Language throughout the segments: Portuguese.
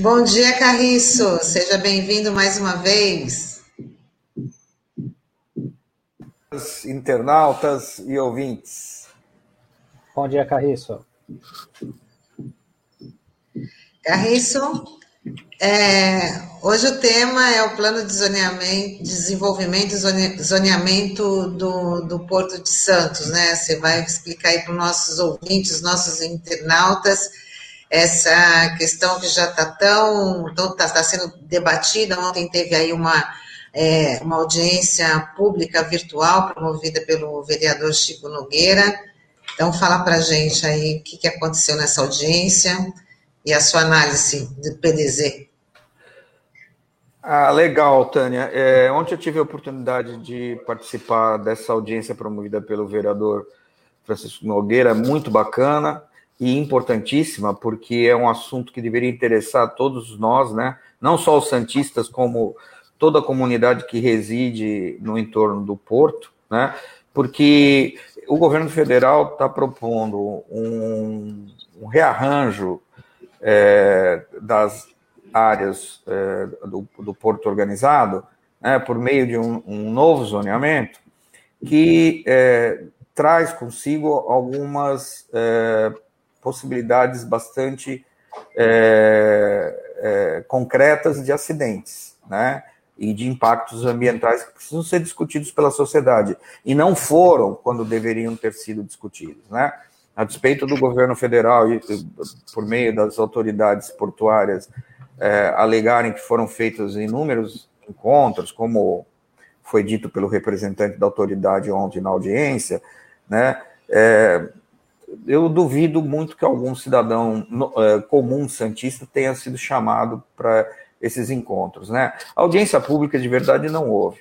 Bom dia, Carriço. Seja bem-vindo mais uma vez. Internautas e ouvintes. Bom dia, Carriço. Carriço, é, hoje o tema é o plano de zoneamento, desenvolvimento e zoneamento do, do Porto de Santos, né? Você vai explicar aí para os nossos ouvintes, nossos internautas, essa questão que já está tão, está tá sendo debatida. Ontem teve aí uma, é, uma audiência pública virtual promovida pelo vereador Chico Nogueira. Então, fala para gente aí o que, que aconteceu nessa audiência e a sua análise do PDZ. Ah, legal, Tânia. É, ontem eu tive a oportunidade de participar dessa audiência promovida pelo vereador Francisco Nogueira, muito bacana e importantíssima, porque é um assunto que deveria interessar todos nós, né? Não só os santistas, como toda a comunidade que reside no entorno do porto, né? Porque o governo federal está propondo um, um rearranjo é, das áreas é, do, do, porto organizado, né, por meio de um, um novo zoneamento, que é, traz consigo algumas é, possibilidades bastante é, é, concretas de acidentes, né? E de impactos ambientais que precisam ser discutidos pela sociedade. E não foram quando deveriam ter sido discutidos, né? A despeito do governo federal e por meio das autoridades portuárias é, alegarem que foram feitos inúmeros encontros, como foi dito pelo representante da autoridade ontem na audiência, né? É, eu duvido muito que algum cidadão é, comum santista tenha sido chamado para esses encontros, né? Audiência pública de verdade não houve,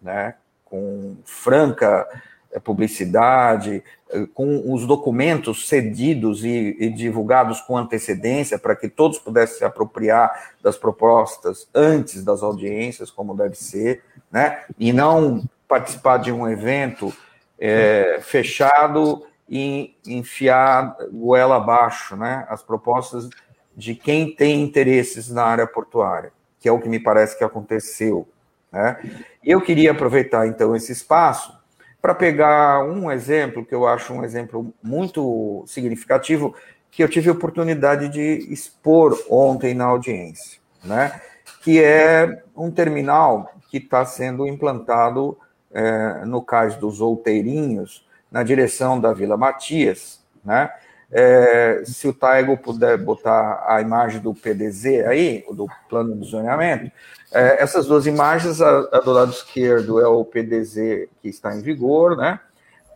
né? Com franca é, publicidade, é, com os documentos cedidos e, e divulgados com antecedência para que todos pudessem se apropriar das propostas antes das audiências, como deve ser, né? E não participar de um evento é, fechado e enfiar goela abaixo, né? As propostas de quem tem interesses na área portuária, que é o que me parece que aconteceu, né? Eu queria aproveitar então esse espaço para pegar um exemplo que eu acho um exemplo muito significativo que eu tive a oportunidade de expor ontem na audiência, né? Que é um terminal que está sendo implantado é, no cais dos Outeirinhos, na direção da Vila Matias, né? É, se o Taigo puder botar a imagem do PDZ aí, do plano de zoneamento, é, essas duas imagens, a, a, do lado esquerdo é o PDZ que está em vigor, né?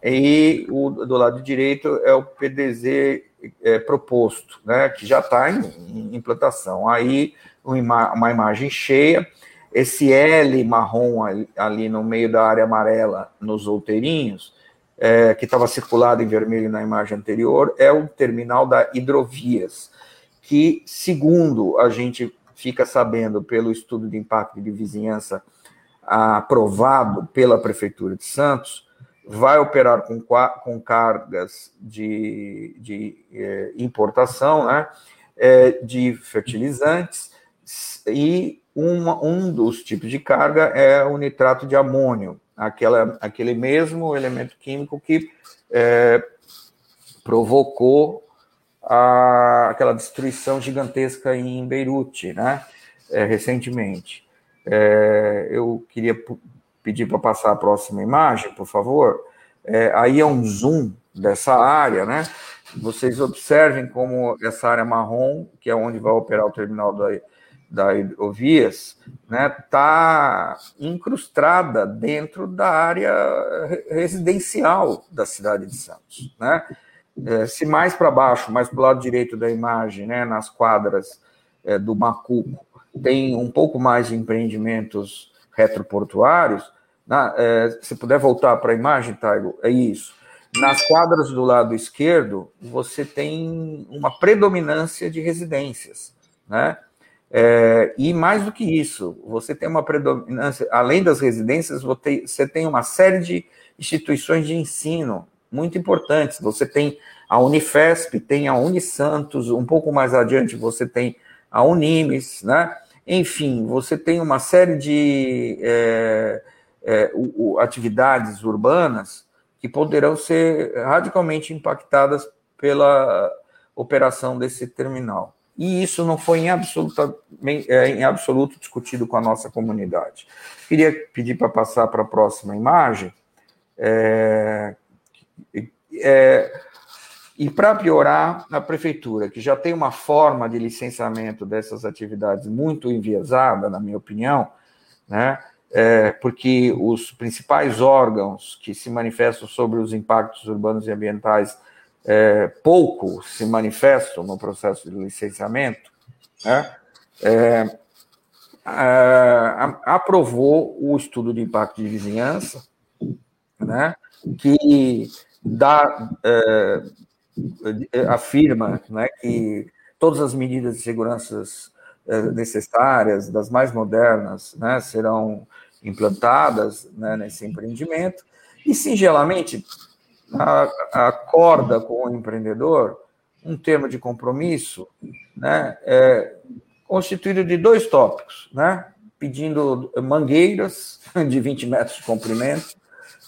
E o do lado direito é o PDZ é, proposto, né? Que já está em, em, implantação. Aí uma, uma, imagem cheia, esse L marrom ali, ali no meio da área amarela nos outeirinhos, é, que estava circulado em vermelho na imagem anterior, é o terminal da Hidrovias, que, segundo a gente fica sabendo pelo estudo de impacto de vizinhança aprovado pela Prefeitura de Santos, vai operar com, com cargas de, de é, importação né, é, de fertilizantes e uma, um dos tipos de carga é o nitrato de amônio, aquela, aquele mesmo elemento químico que é, provocou a, aquela destruição gigantesca em Beirute, né, é, recentemente. É, eu queria pedir para passar a próxima imagem, por favor. É, aí é um zoom dessa área, né? Vocês observem como essa área marrom, que é onde vai operar o terminal da, da hidrovias, né, está incrustada dentro da área residencial da cidade de Santos, né? É, se mais para baixo, mais para o lado direito da imagem, né, nas quadras é, do Macuco, tem um pouco mais de empreendimentos retroportuários, na, é, se puder voltar para a imagem, Taigo, é isso. Nas quadras do lado esquerdo, você tem uma predominância de residências, né? É, e mais do que isso, você tem uma predominância, além das residências, você tem uma série de instituições de ensino muito importantes. Você tem a Unifesp, tem a Unisantos, um pouco mais adiante você tem a Unimes, né? Enfim, você tem uma série de é, é, atividades urbanas que poderão ser radicalmente impactadas pela operação desse terminal. E isso não foi em, é, em absoluto discutido com a nossa comunidade. Queria pedir para passar para a próxima imagem. É, é, e para piorar, a prefeitura, que já tem uma forma de licenciamento dessas atividades muito enviesada, na minha opinião, né, é, porque os principais órgãos que se manifestam sobre os impactos urbanos e ambientais é, pouco se manifestam no processo de licenciamento, né, é, aprovou o estudo de impacto de vizinhança, né, que dá, é, afirma né, que todas as medidas de segurança é, necessárias, das mais modernas, né, serão implantadas né, nesse empreendimento, e, singelamente, acorda com o empreendedor um termo de compromisso né, é, constituído de dois tópicos, né, pedindo mangueiras de 20 metros de comprimento,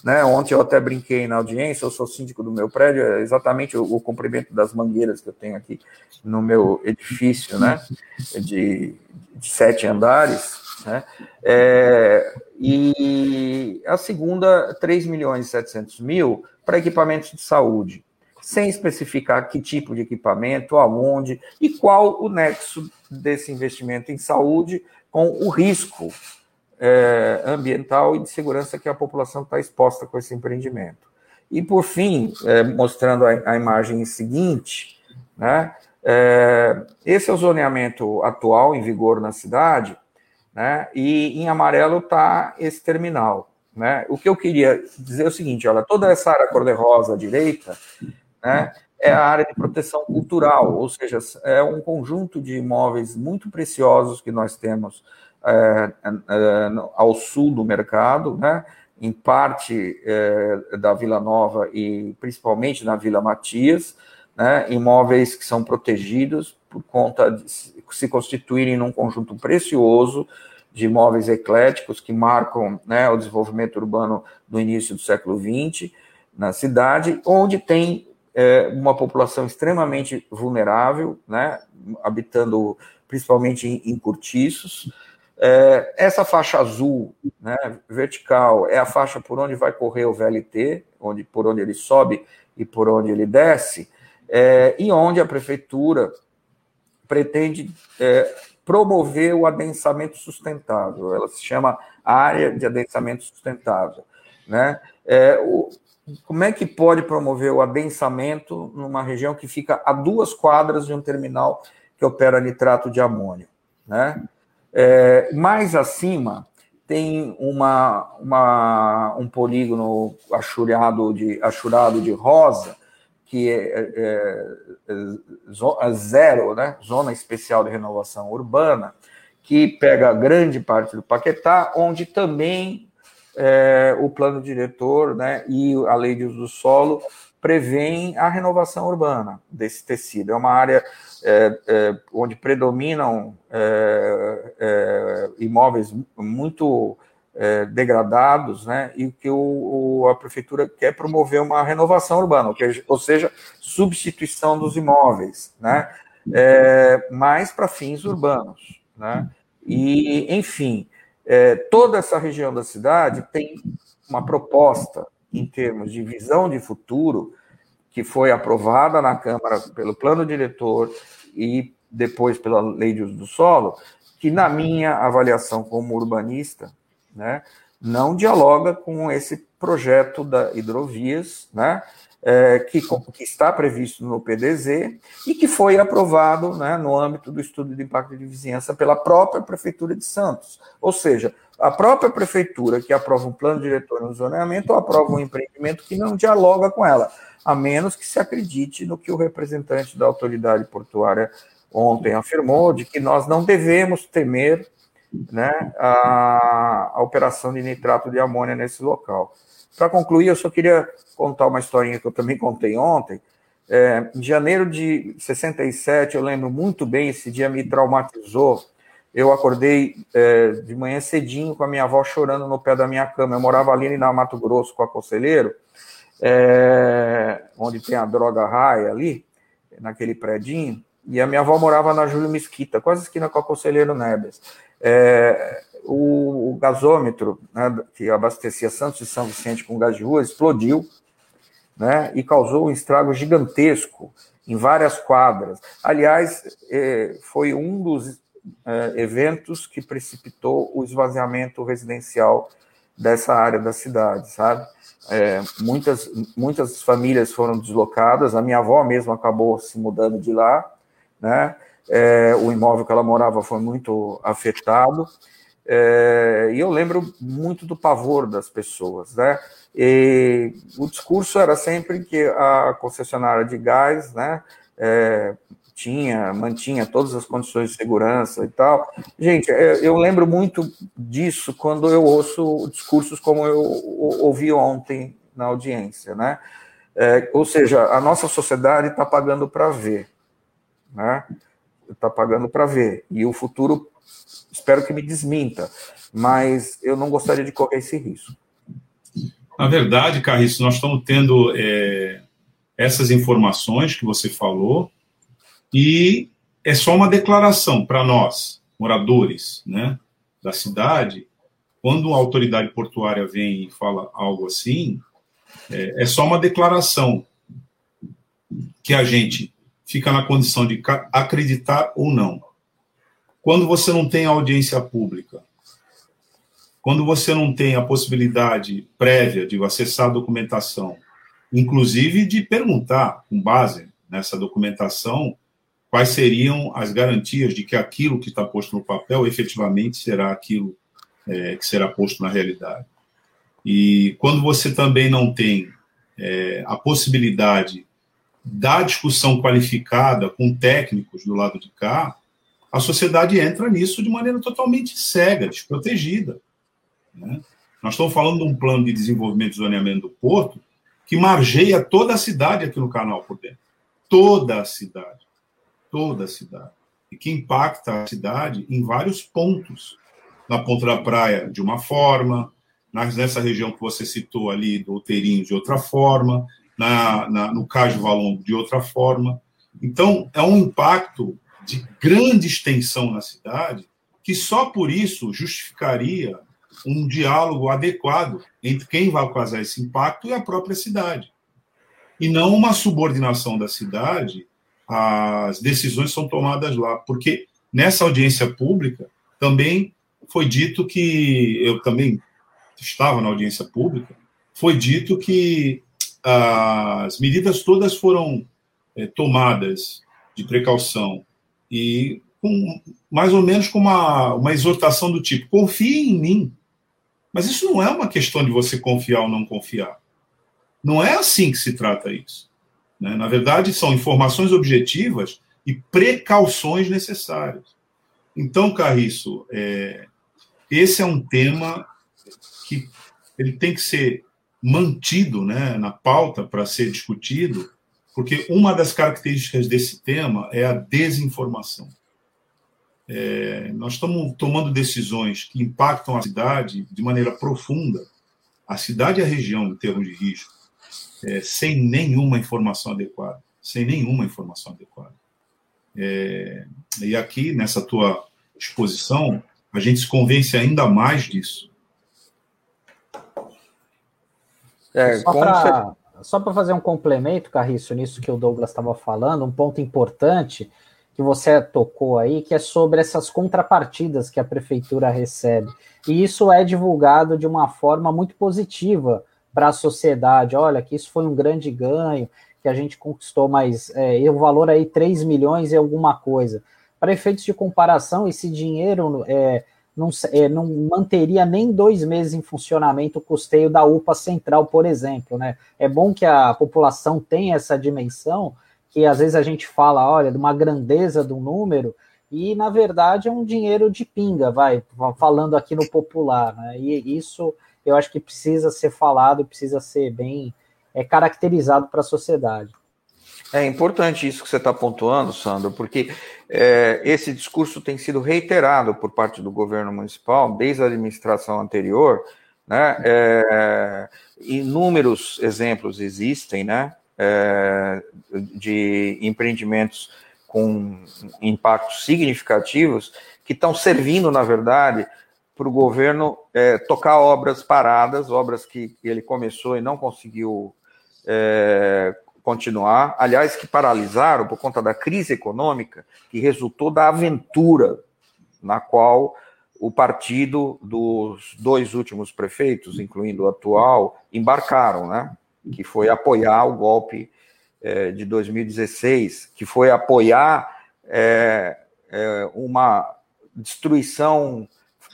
né? Ontem eu até brinquei na audiência, eu sou síndico do meu prédio, é exatamente o, o comprimento das mangueiras que eu tenho aqui no meu edifício, né? de, de sete andares, né? É, e a segunda, 3 milhões e 700 mil para equipamentos de saúde, sem especificar que tipo de equipamento, aonde e qual o nexo desse investimento em saúde com o risco é, ambiental e de segurança que a população está exposta com esse empreendimento. E, por fim, é, mostrando a, a, imagem seguinte, né, é, esse é o zoneamento atual em vigor na cidade, né, e em amarelo está esse terminal. Né? O que eu queria dizer é o seguinte: olha, toda essa área cor-de-rosa à direita né, é a área de proteção cultural, ou seja, é um conjunto de imóveis muito preciosos que nós temos é, é, ao sul do mercado, né? em parte é, da Vila Nova e principalmente na Vila Matias, né? imóveis que são protegidos por conta de se constituírem num conjunto precioso de imóveis ecléticos que marcam né, o desenvolvimento urbano do início do século XX na cidade, onde tem é, uma população extremamente vulnerável, né, habitando principalmente em, em cortiços, é, essa faixa azul, né, vertical, é a faixa por onde vai correr o VLT, onde, por onde ele sobe e por onde ele desce, é, e onde a prefeitura pretende é, promover o adensamento sustentável. Ela se chama área de adensamento sustentável. Né? É, o, como é que pode promover o adensamento numa região que fica a duas quadras de um terminal que opera nitrato de amônio? Né? É, mais acima tem uma, uma, um polígono achurado de, achurado de rosa, que é, é, é, zero, né? Zona Especial de Renovação Urbana, que pega grande parte do Paquetá, onde também é, o plano diretor né, e a lei de uso do solo prevêem a renovação urbana desse tecido. É uma área é, é, onde predominam é, é imóveis muito é, degradados, né, e que o, o, a prefeitura quer promover uma renovação urbana, ou seja, substituição dos imóveis, né, é, mais para fins urbanos, né, e, enfim, toda essa região da cidade tem uma proposta em termos de visão de futuro que foi aprovada na Câmara pelo plano diretor e depois pela lei de uso do solo, que na minha avaliação como urbanista, né, não dialoga com esse projeto da hidrovias, né, é, que, que, está previsto no PDZ e que foi aprovado né, no âmbito do estudo de impacto de vizinhança pela própria Prefeitura de Santos. Ou seja, a própria Prefeitura que aprova um plano diretor no zoneamento aprova um empreendimento que não dialoga com ela a menos que se acredite no que o representante da autoridade portuária ontem afirmou, de que nós não devemos temer né, a, a operação de nitrato de amônia nesse local. Para concluir, eu só queria contar uma historinha que eu também contei ontem, É, em janeiro de 67, eu lembro muito bem, esse dia me traumatizou. Eu acordei é, de manhã cedinho com a minha avó chorando no pé da minha cama. Eu morava ali na Mato Grosso com a Conselheiro, é, onde tem a droga raia ali, naquele predinho. E a minha avó morava na Júlio Mesquita, quase esquina com a Conselheiro Neves. É, o, o, gasômetro né, que abastecia Santos e São Vicente com gás de rua explodiu né, e causou um estrago gigantesco em várias quadras. Aliás, é, foi um dos é, eventos que precipitou o esvaziamento residencial dessa área da cidade, sabe? É, muitas, muitas famílias foram deslocadas, a minha avó mesmo acabou se mudando de lá, né? É, o imóvel que ela morava foi muito afetado. É, e eu lembro muito do pavor das pessoas, né? E o discurso era sempre que a concessionária de gás, né, é, tinha, mantinha todas as condições de segurança e tal. Gente, é, eu lembro muito disso quando eu ouço discursos como eu ouvi ontem na audiência, né? É, ou seja, a nossa sociedade está pagando para ver né? Está pagando para ver. E o futuro, espero que me desminta, mas eu não gostaria de correr esse risco. Na verdade, Carriço, nós estamos tendo é, essas informações que você falou e é só uma declaração para nós, moradores né, da cidade. Quando a autoridade portuária vem e fala algo assim, é, é só uma declaração que a gente fica na condição de acreditar ou não. Quando você não tem audiência pública, quando você não tem a possibilidade prévia de acessar a documentação, inclusive de perguntar, com base nessa documentação, quais seriam as garantias de que aquilo que está posto no papel efetivamente será aquilo é, que será posto na realidade. E quando você também não tem é, a possibilidade da discussão qualificada com técnicos do lado de cá, a sociedade entra nisso de maneira totalmente cega, desprotegida. Né? Nós estamos falando de um plano de desenvolvimento e zoneamento do porto que margeia toda a cidade aqui no canal por dentro. Toda a cidade. Toda a cidade. E que impacta a cidade em vários pontos. Na ponta da praia, de uma forma, nessa região que você citou ali, do Outeirinho, de outra forma, na, na, no caso Valongo de outra forma. Então, é um impacto de grande extensão na cidade que só por isso justificaria um diálogo adequado entre quem vai causar esse impacto e a própria cidade. E não uma subordinação da cidade às decisões são tomadas lá. Porque nessa audiência pública também foi dito que, eu também estava na audiência pública, foi dito que as medidas todas foram é, tomadas de precaução e com, mais ou menos com uma, uma exortação do tipo: confie em mim. Mas isso não é uma questão de você confiar ou não confiar. Não é assim que se trata isso. Né? Na verdade, são informações objetivas e precauções necessárias. Então, Carriço, é, esse é um tema que ele tem que ser mantido né, na pauta para ser discutido, porque uma das características desse tema é a desinformação. É, nós estamos tomando decisões que impactam a cidade de maneira profunda, a cidade e a região em termos de risco, é, sem nenhuma informação adequada, sem nenhuma informação adequada. É, e aqui, nessa tua exposição, a gente se convence ainda mais disso. É, só para fazer um complemento, Carriço, nisso que o Douglas estava falando, um ponto importante que você tocou aí, que é sobre essas contrapartidas que a prefeitura recebe. E isso é divulgado de uma forma muito positiva para a sociedade. Olha, que isso foi um grande ganho, que a gente conquistou mais, é, o valor aí 3 milhões e alguma coisa. Para efeitos de comparação, esse dinheiro é, não, é, não manteria nem dois meses em funcionamento o custeio da UPA central, por exemplo. Né? É bom que a população tenha essa dimensão, que às vezes a gente fala, olha, de uma grandeza do número, e na verdade é um dinheiro de pinga, vai, falando aqui no popular. Né? E isso eu acho que precisa ser falado, precisa ser bem é, caracterizado para a sociedade. É importante isso que você está pontuando, Sandro, porque é, esse discurso tem sido reiterado por parte do governo municipal desde a administração anterior, né? É, inúmeros exemplos existem, né? É, de empreendimentos com impactos significativos que estão servindo, na verdade, para o governo é, tocar obras paradas, obras que ele começou e não conseguiu é, continuar, aliás, que paralisaram por conta da crise econômica que resultou da aventura na qual o partido dos dois últimos prefeitos, incluindo o atual, embarcaram, né? Que foi apoiar o golpe é, de 2016, que foi apoiar é, é, uma destruição,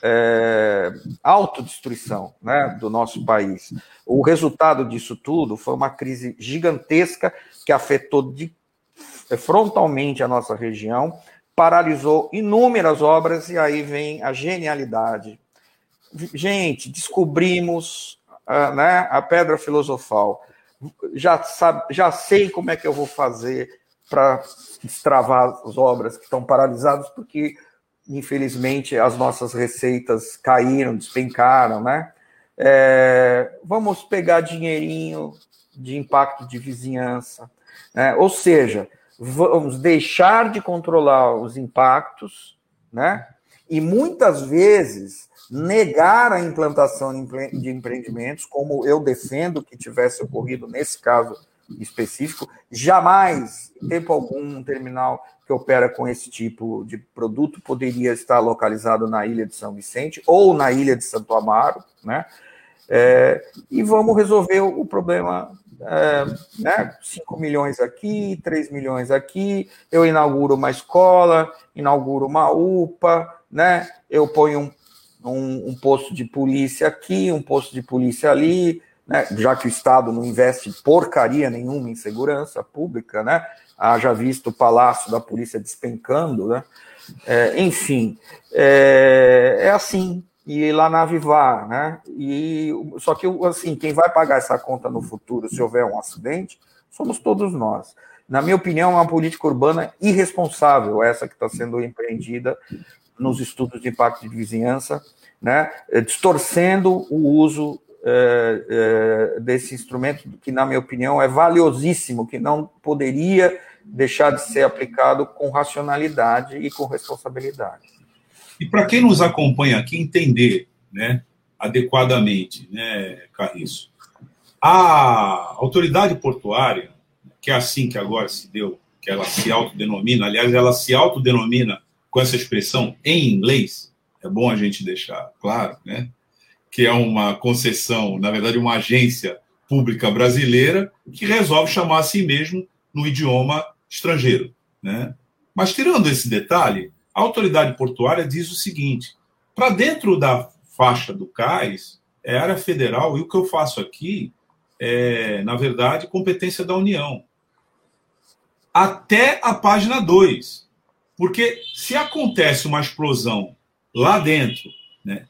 é, autodestruição né, do nosso país. O resultado disso tudo foi uma crise gigantesca que afetou de, frontalmente a nossa região, paralisou inúmeras obras, e aí vem a genialidade. Gente, descobrimos uh, né, a pedra filosofal. Já, sabe, já sei como é que eu vou fazer para destravar as obras que estão paralisadas, porque infelizmente as nossas receitas caíram, despencaram, né? É, vamos pegar dinheirinho de impacto de vizinhança, né? ou seja, vamos deixar de controlar os impactos, né? E muitas vezes negar a implantação de empreendimentos, como eu defendo que tivesse ocorrido nesse caso específico, jamais, em tempo algum, um terminal que opera com esse tipo de produto poderia estar localizado na ilha de São Vicente ou na ilha de Santo Amaro, né? É, e vamos resolver o problema, é, né? 5 milhões aqui, 3 milhões aqui, eu inauguro uma escola, inauguro uma UPA, né? Eu ponho um, um, um posto de polícia aqui, um posto de polícia ali, né? Já que o Estado não investe porcaria nenhuma em segurança pública, né? haja visto o palácio da polícia despencando, né? É, enfim, é, é, assim, e lá na Avivar, né? E, só que, assim, quem vai pagar essa conta no futuro, se houver um acidente, somos todos nós. Na minha opinião, é uma política urbana irresponsável, essa que está sendo empreendida nos estudos de impacto de vizinhança, né? distorcendo o uso é, é, desse instrumento, que, na minha opinião, é valiosíssimo, que não poderia deixar de ser aplicado com racionalidade e com responsabilidade. E para quem nos acompanha aqui entender né, adequadamente, né, Carriço, a autoridade portuária, que é assim que agora se deu, que ela se autodenomina, aliás, ela se autodenomina com essa expressão em inglês, é bom a gente deixar claro, né? Que é uma concessão, na verdade, uma agência pública brasileira que resolve chamar a si mesmo no idioma estrangeiro. Né? Mas, tirando esse detalhe, a autoridade portuária diz o seguinte: para dentro da faixa do cais, é área federal, e o que eu faço aqui é, na verdade, competência da União. Até a página 2. Porque se acontece uma explosão lá dentro, né,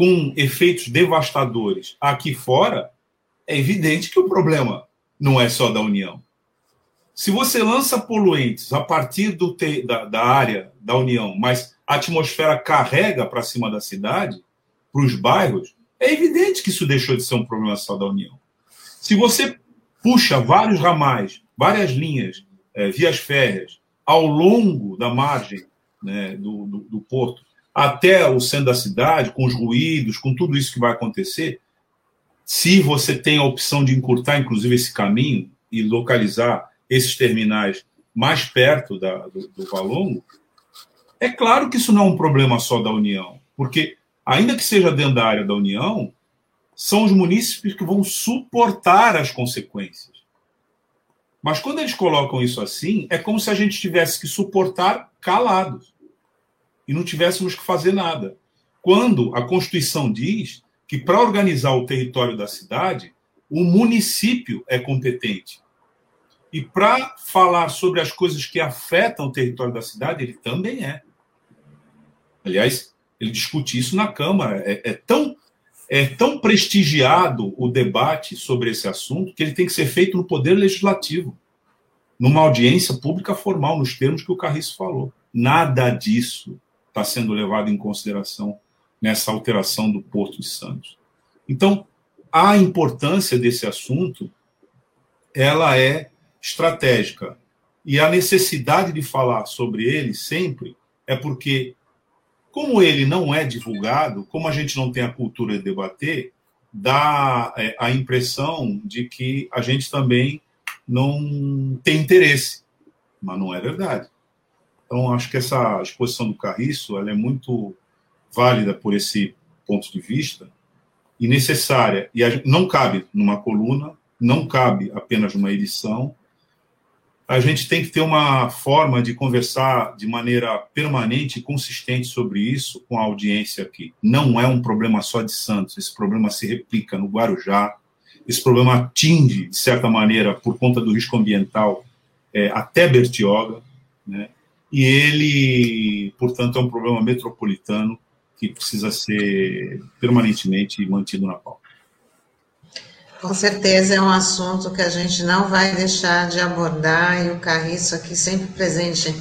com efeitos devastadores aqui fora, é evidente que o problema não é só da União. Se você lança poluentes a partir do te, da, da área da União, mas a atmosfera carrega para cima da cidade, para os bairros, é evidente que isso deixou de ser um problema só da União. Se você puxa vários ramais, várias linhas, é, vias férreas, ao longo da margem né, do, do, do porto, até o centro da cidade, com os ruídos, com tudo isso que vai acontecer, se você tem a opção de encurtar, inclusive, esse caminho e localizar esses terminais mais perto da, do, do Valongo, é claro que isso não é um problema só da União, porque, ainda que seja dentro da área da União, são os munícipes que vão suportar as consequências. Mas quando eles colocam isso assim, é como se a gente tivesse que suportar calados e não tivéssemos que fazer nada. Quando a Constituição diz que para organizar o território da cidade, o município é competente. E para falar sobre as coisas que afetam o território da cidade, ele também é. Aliás, ele discute isso na Câmara. É, é, tão, é tão prestigiado o debate sobre esse assunto que ele tem que ser feito no Poder Legislativo. numa audiência pública formal, nos termos que o Carriço falou. Nada disso está sendo levado em consideração nessa alteração do Porto de Santos. Então, a importância desse assunto, ela é estratégica. E a necessidade de falar sobre ele sempre é porque, como ele não é divulgado, como a gente não tem a cultura de debater, dá é, a impressão de que a gente também não tem interesse, mas não é verdade. Então, acho que essa exposição do Carriço ela é muito válida por esse ponto de vista e necessária. E não cabe numa coluna, não cabe apenas numa edição. A gente tem que ter uma forma de conversar de maneira permanente e consistente sobre isso com a audiência aqui. Não é um problema só de Santos, esse problema se replica no Guarujá, esse problema atinge, de certa maneira, por conta do risco ambiental, é, até Bertioga, né? E ele, portanto, é um problema metropolitano que precisa ser permanentemente mantido na pauta. Com certeza é um assunto que a gente não vai deixar de abordar, e o Carriço aqui sempre presente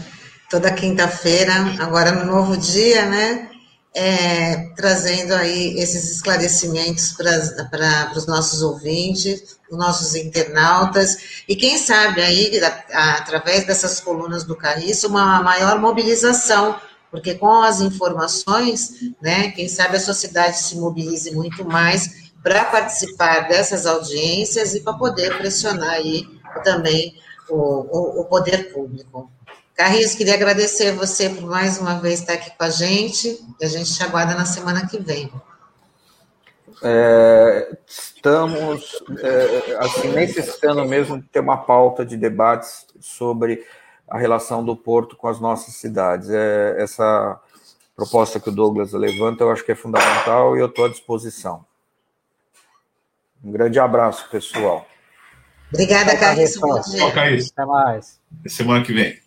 toda quinta-feira, agora no novo dia, né? É, trazendo aí esses esclarecimentos para os nossos ouvintes, os nossos internautas, e quem sabe aí, através dessas colunas do Carriço, uma maior mobilização porque com as informações, né, quem sabe a sociedade se mobilize muito mais para participar dessas audiências e para poder pressionar aí também o, o, o poder público. Carris, queria agradecer você por mais uma vez estar aqui com a gente, e a gente te aguarda na semana que vem. É, estamos é, assim necessitando mesmo de ter uma pauta de debates sobre a relação do porto com as nossas cidades. É, essa proposta que o Douglas levanta, eu acho que é fundamental e eu estou à disposição. Um grande abraço, pessoal. Obrigada, Carlos. Tchau, Até mais. Semana que vem.